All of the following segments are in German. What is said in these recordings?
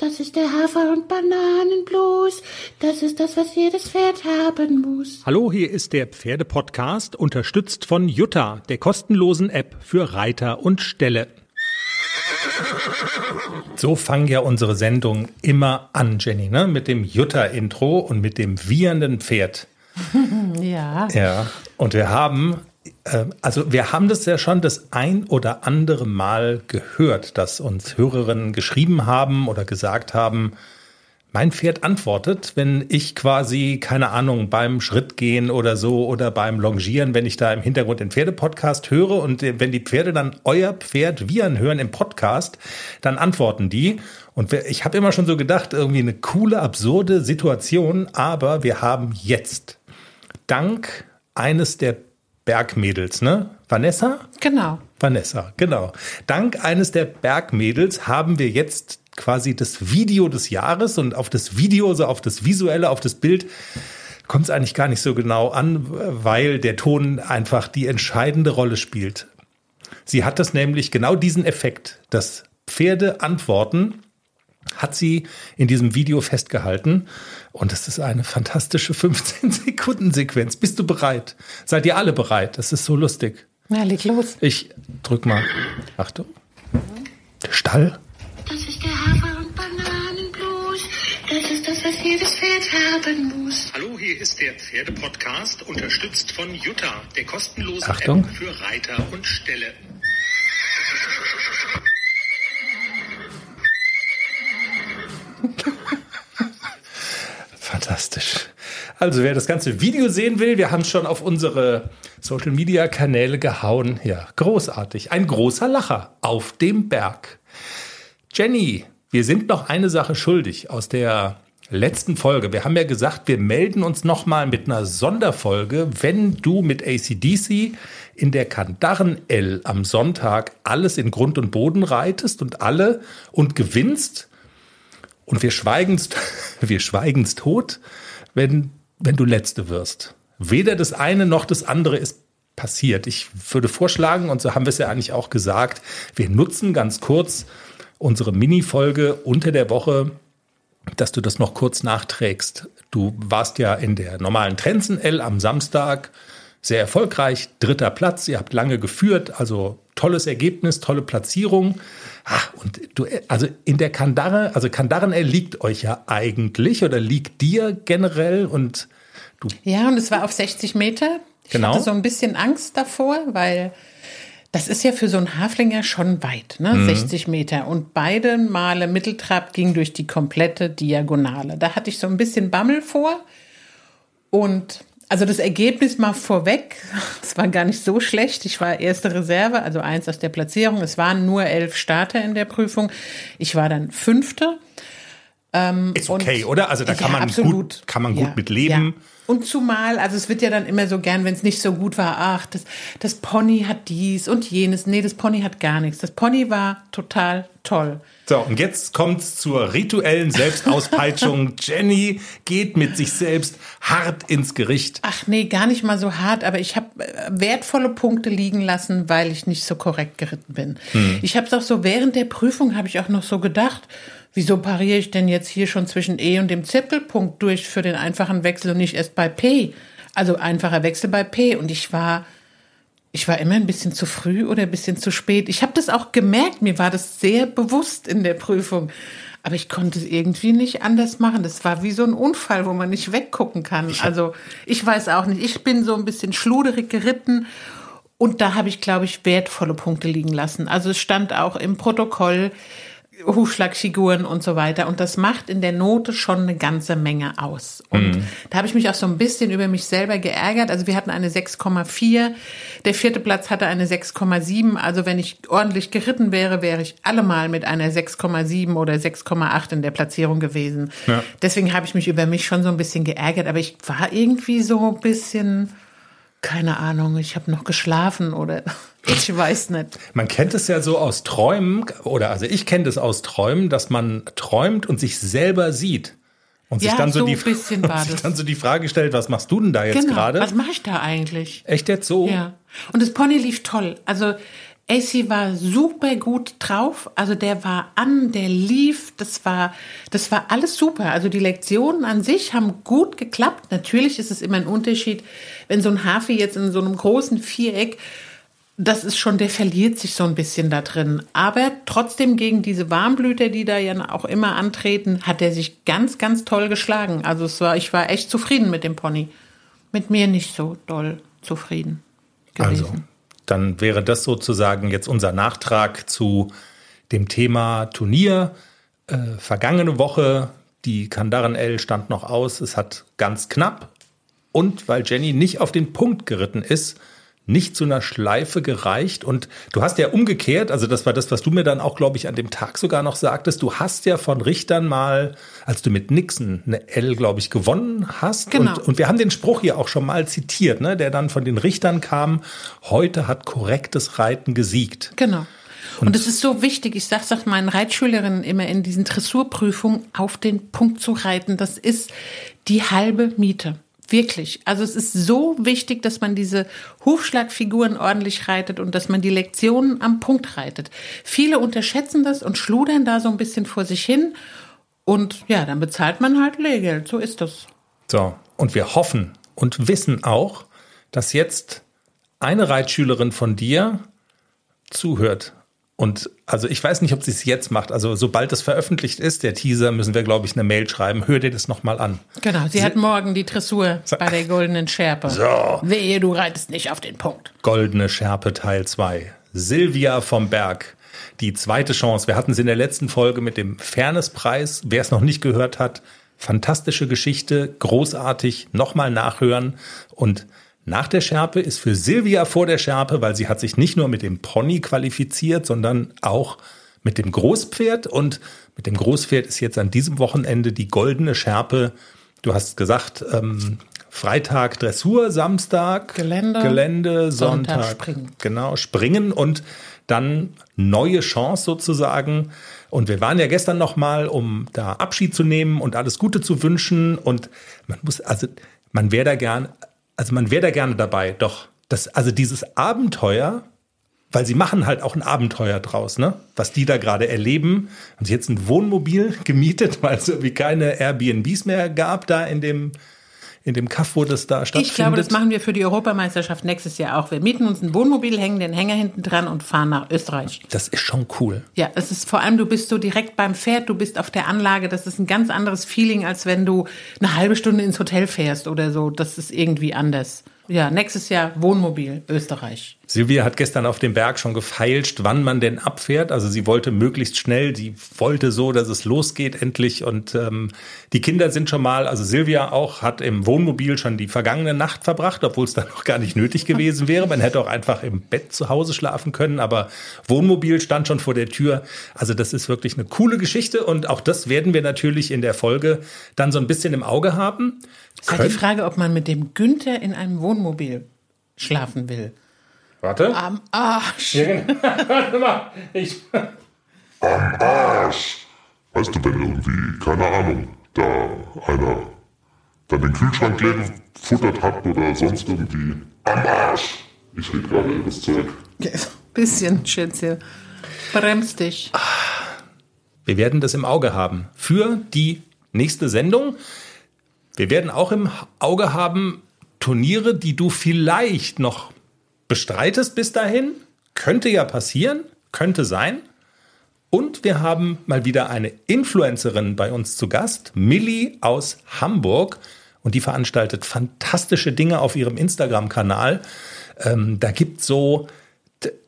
Das ist der Hafer- und Bananenblues. Das ist das, was jedes Pferd haben muss. Hallo, hier ist der Pferdepodcast, unterstützt von Jutta, der kostenlosen App für Reiter und Ställe. So fangen ja unsere Sendungen immer an, Jenny, ne? Mit dem Jutta-Intro und mit dem wiehernden Pferd. Ja. Ja. Und wir haben, also wir haben das ja schon das ein oder andere Mal gehört, dass uns Hörerinnen geschrieben haben oder gesagt haben, mein Pferd antwortet, wenn ich quasi, keine Ahnung, beim Schrittgehen oder so oder beim Longieren, wenn ich da im Hintergrund den Pferdepodcast höre und wenn die Pferde dann euer Pferd wiehern hören im Podcast, dann antworten die. Und ich habe immer schon so gedacht, irgendwie eine coole, absurde Situation, aber wir haben jetzt dank eines der Bergmädels, ne? Vanessa? Genau. Vanessa, genau. Dank eines der Bergmädels haben wir jetzt quasi das Video des Jahres und auf das Video, so also auf das Visuelle, auf das Bild kommt es eigentlich gar nicht so genau an, weil der Ton einfach die entscheidende Rolle spielt. Sie hat das nämlich genau diesen Effekt, dass Pferde antworten, hat sie in diesem Video festgehalten. Und es ist eine fantastische 15-Sekunden-Sequenz. Bist du bereit? Seid ihr alle bereit? Das ist so lustig. Na, leg los. Ich drück mal. Achtung. Der Stall. Das ist der Hafer- und Bananenblues. Das ist das, was jedes Pferd haben muss. Hallo, hier ist der Pferdepodcast, unterstützt von Jutta, der kostenlosen Achtung. App für Reiter und Ställe. Also wer das ganze Video sehen will, wir haben es schon auf unsere Social Media Kanäle gehauen. Ja, großartig. Ein großer Lacher auf dem Berg. Jenny, wir sind noch eine Sache schuldig aus der letzten Folge. Wir haben ja gesagt, wir melden uns nochmal mit einer Sonderfolge, wenn du mit ACDC in der Kandaren L am Sonntag alles in Grund und Boden reitest und alle und gewinnst. Und wir schweigenst, wir schweigenst tot, wenn, wenn du Letzte wirst. Weder das eine noch das andere ist passiert. Ich würde vorschlagen, und so haben wir es ja eigentlich auch gesagt, wir nutzen ganz kurz unsere Mini-Folge unter der Woche, dass du das noch kurz nachträgst. Du warst ja in der normalen Trenzen-L am Samstag sehr erfolgreich, dritter Platz, ihr habt lange geführt, also tolles Ergebnis, tolle Platzierung. Ah, und du, also in der Kandare, also Kandaren L liegt euch ja eigentlich oder liegt dir generell und du. Ja, und es war auf 60 Meter. Ich Genau. hatte so ein bisschen Angst davor, weil das ist ja für so einen Haflinger schon weit, ne? Mhm. 60 Meter. Und beide Male Mitteltrab ging durch die komplette Diagonale. Da hatte ich so ein bisschen Bammel vor. Und also das Ergebnis mal vorweg, es war gar nicht so schlecht. Ich war erste Reserve, also eins aus der Platzierung. Es waren nur elf Starter in der Prüfung. Ich war dann Fünfte. Ist okay, Und- oder? Also da kann Ja, man absolut. gut, kann man gut Ja, mit leben. ja. Und zumal, also es wird ja dann immer so gern, wenn es nicht so gut war, ach, das, das Pony hat dies und jenes. Nee, das Pony hat gar nichts. Das Pony war total toll. So, und jetzt kommt's zur rituellen Selbstauspeitschung. Jenny geht mit sich selbst hart ins Gericht. Ach nee, gar nicht mal so hart, aber ich habe wertvolle Punkte liegen lassen, weil ich nicht so korrekt geritten bin. Ich habe es auch so während der Prüfung habe ich auch noch so gedacht, wieso pariere ich denn jetzt hier schon zwischen E und dem Zirkelpunkt durch für den einfachen Wechsel und nicht erst bei P? Also einfacher Wechsel bei P und ich war ich war immer ein bisschen zu früh oder ein bisschen zu spät. Ich habe das auch gemerkt, mir war das sehr bewusst in der Prüfung. Aber ich konnte es irgendwie nicht anders machen. Das war wie so ein Unfall, wo man nicht weggucken kann. Also ich weiß auch nicht. Ich bin so ein bisschen schluderig geritten und da habe ich, glaube ich, wertvolle Punkte liegen lassen. Also es stand auch im Protokoll Hufschlagfiguren und so weiter. Und das macht in der Note schon eine ganze Menge aus. Und da habe ich mich auch so ein bisschen über mich selber geärgert. Also wir hatten eine 6,4. Der vierte Platz hatte eine 6,7. Also wenn ich ordentlich geritten wäre, wäre ich allemal mit einer 6,7 oder 6,8 in der Platzierung gewesen. Ja. Deswegen habe ich mich über mich schon so ein bisschen geärgert. Aber ich war irgendwie so ein bisschen, keine Ahnung, ich habe noch geschlafen oder ich weiß nicht. Man kennt es ja so aus Träumen, oder also ich kenne das aus Träumen, dass man träumt und sich selber sieht. Und sich Ja, dann so, so die, bisschen war sich das. dann so die Frage stellt, was machst du denn da jetzt Genau. gerade? Was mache ich da eigentlich? Echt jetzt so? Ja. Und das Pony lief toll. Also AC war super gut drauf, also der war an, der lief, das war, das war alles super. Also die Lektionen an sich haben gut geklappt. Natürlich ist es immer ein Unterschied, wenn so ein Hafi jetzt in so einem großen Viereck, das ist schon, der verliert sich so ein bisschen da drin. Aber trotzdem gegen diese Warmblüter, die da ja auch immer antreten, hat er sich ganz, ganz toll geschlagen. Also es war, ich war echt zufrieden mit dem Pony. Mit mir nicht so doll zufrieden gewesen. Also dann wäre das sozusagen jetzt unser Nachtrag zu dem Thema Turnier. Äh, vergangene Woche, die Kandaren L stand noch aus. Es hat ganz knapp. Und weil Jenny nicht auf den Punkt geritten ist, nicht zu einer Schleife gereicht. Und du hast ja umgekehrt, also das war das, was du mir dann auch, glaube ich, an dem Tag sogar noch sagtest, du hast ja von Richtern mal, als du mit Nixon eine L, glaube ich, gewonnen hast. Genau. Und, und wir haben den Spruch hier auch schon mal zitiert, ne, der dann von den Richtern kam, heute hat korrektes Reiten gesiegt. Genau. Und es ist so wichtig, ich sage es meinen Reitschülerinnen immer in diesen Dressurprüfungen, auf den Punkt zu reiten. Das ist die halbe Miete. Wirklich. Also es ist so wichtig, dass man diese Hufschlagfiguren ordentlich reitet und dass man die Lektionen am Punkt reitet. Viele unterschätzen das und schludern da so ein bisschen vor sich hin. Und ja, dann bezahlt man halt Lehrgeld. So ist das. So, und wir hoffen und wissen auch, dass jetzt eine Reitschülerin von dir zuhört und also ich weiß nicht, ob sie es jetzt macht. Also sobald es veröffentlicht ist, der Teaser, müssen wir, glaube ich, eine Mail schreiben. Hör dir das nochmal an. Genau, sie, sie, hat morgen die Dressur so. bei der Goldenen Schärpe. So. Wehe, du reitest nicht auf den Punkt. Goldene Schärpe Teil 2. Silvia vom Berg. Die zweite Chance. Wir hatten sie in der letzten Folge mit dem Fairnesspreis. Wer es noch nicht gehört hat, fantastische Geschichte, großartig, nochmal nachhören und nach der Schärpe ist für Silvia vor der Schärpe, weil sie hat sich nicht nur mit dem Pony qualifiziert, sondern auch mit dem Großpferd. Und mit dem Großpferd ist jetzt an diesem Wochenende die goldene Schärpe. Du hast gesagt, ähm, Freitag Dressur, Samstag Gelände, Gelände Sonntag, Sonntag Springen. Genau, Springen und dann neue Chance sozusagen. Und wir waren ja gestern noch mal, um da Abschied zu nehmen und alles Gute zu wünschen. Und man muss, also man wäre da gern also man wäre da gerne dabei, doch das, also dieses Abenteuer, weil sie machen halt auch ein Abenteuer draus, ne? Was die da gerade erleben. Haben sie jetzt ein Wohnmobil gemietet, weil es irgendwie keine Airbnbs mehr gab da in dem in dem Kaff, wo das da stattfindet? Ich glaube, das machen wir für die Europameisterschaft nächstes Jahr auch. Wir mieten uns ein Wohnmobil, hängen den Hänger hinten dran und fahren nach Österreich. Das ist schon cool. Ja, es ist vor allem, du bist so direkt beim Pferd, du bist auf der Anlage. Das ist ein ganz anderes Feeling, als wenn du eine halbe Stunde ins Hotel fährst oder so. Das ist irgendwie anders. Ja, nächstes Jahr Wohnmobil, Österreich. Silvia hat gestern auf dem Berg schon gefeilscht, wann man denn abfährt. Also sie wollte möglichst schnell, sie wollte so, dass es losgeht endlich. Und ähm, die Kinder sind schon mal, also Silvia auch, hat im Wohnmobil schon die vergangene Nacht verbracht, obwohl es dann noch gar nicht nötig gewesen wäre. Man hätte auch einfach im Bett zu Hause schlafen können, aber Wohnmobil stand schon vor der Tür. Also das ist wirklich eine coole Geschichte und auch das werden wir natürlich in der Folge dann so ein bisschen im Auge haben. Es ist halt die Frage, ob man mit dem Günther in einem Wohnmobil schlafen will. Warte. Am Arsch. Ja, genau. Warte mal. Ich. Am Arsch. Weißt du, wenn irgendwie, keine Ahnung, da einer dann den Kühlschrank leer gefuttert hat oder sonst irgendwie. Am Arsch. Ich rede gerade das Zeug. Ja, bisschen, Schätzchen. Bremst dich. Wir werden das im Auge haben. Für die nächste Sendung. Wir werden auch im Auge haben Turniere, die du vielleicht noch bestreitest bis dahin. Könnte ja passieren, könnte sein. Und wir haben mal wieder eine Influencerin bei uns zu Gast, Millie aus Hamburg. Und die veranstaltet fantastische Dinge auf ihrem Instagram-Kanal. Ähm, da gibt so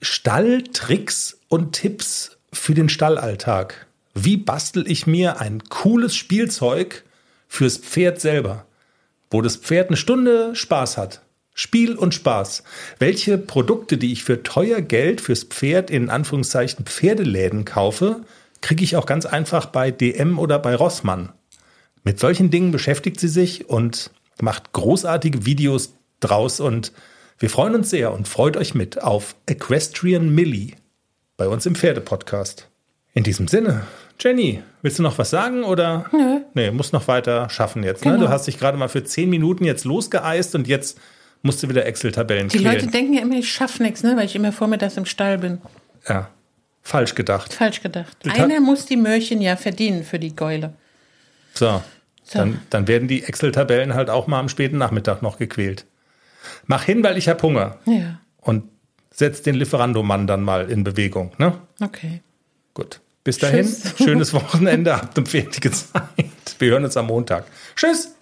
Stalltricks und Tipps für den Stallalltag. Wie bastel ich mir ein cooles Spielzeug fürs Pferd selber, wo das Pferd eine Stunde Spaß hat? Spiel und Spaß. Welche Produkte, die ich für teuer Geld fürs Pferd in Anführungszeichen Pferdeläden kaufe, kriege ich auch ganz einfach bei DM oder bei Rossmann. Mit solchen Dingen beschäftigt sie sich und macht großartige Videos draus und wir freuen uns sehr und freut euch mit auf Equestrian Millie bei uns im Pferdepodcast. In diesem Sinne, Jenny, willst du noch was sagen oder? Nö. Nee, musst noch weiter schaffen jetzt. Ne? Genau. Du hast dich gerade mal für zehn Minuten jetzt losgeeist und jetzt musste wieder Excel-Tabellen Die quälen. Leute denken ja immer, ich schaffe nichts, ne, weil ich immer vormittags im Stall bin. ja, falsch gedacht. Falsch gedacht. Einer muss die Möhrchen ja verdienen für die Geule. So, So. Dann, dann werden die Excel-Tabellen halt auch mal am späten Nachmittag noch gequält. Mach hin, weil ich hab Hunger. Ja, Und setz den Lieferandomann dann mal in Bewegung. Ne? okay. Gut. Bis dahin, Tschüss. schönes Wochenende, habt eine fertige Zeit. Wir hören uns am Montag. Tschüss.